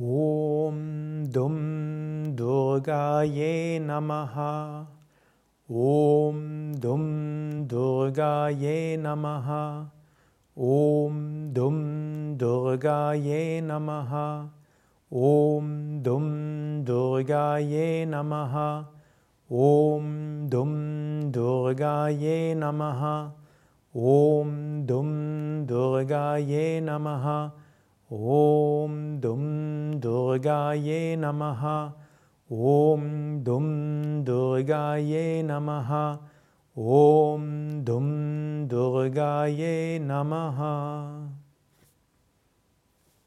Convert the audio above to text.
Om Dum Durgaye Namaha. Om Dum Durgaye Namaha. Om Dum Durgaye Namaha. Om Dum Durgaye Namaha. Om Dum Durgaye Namaha. Om Dum Durgaye Namaha. Om दुर्गायै नमः। ॐ दुं दुर्गायै नमः। ॐ दुं दुर्गायै नमः।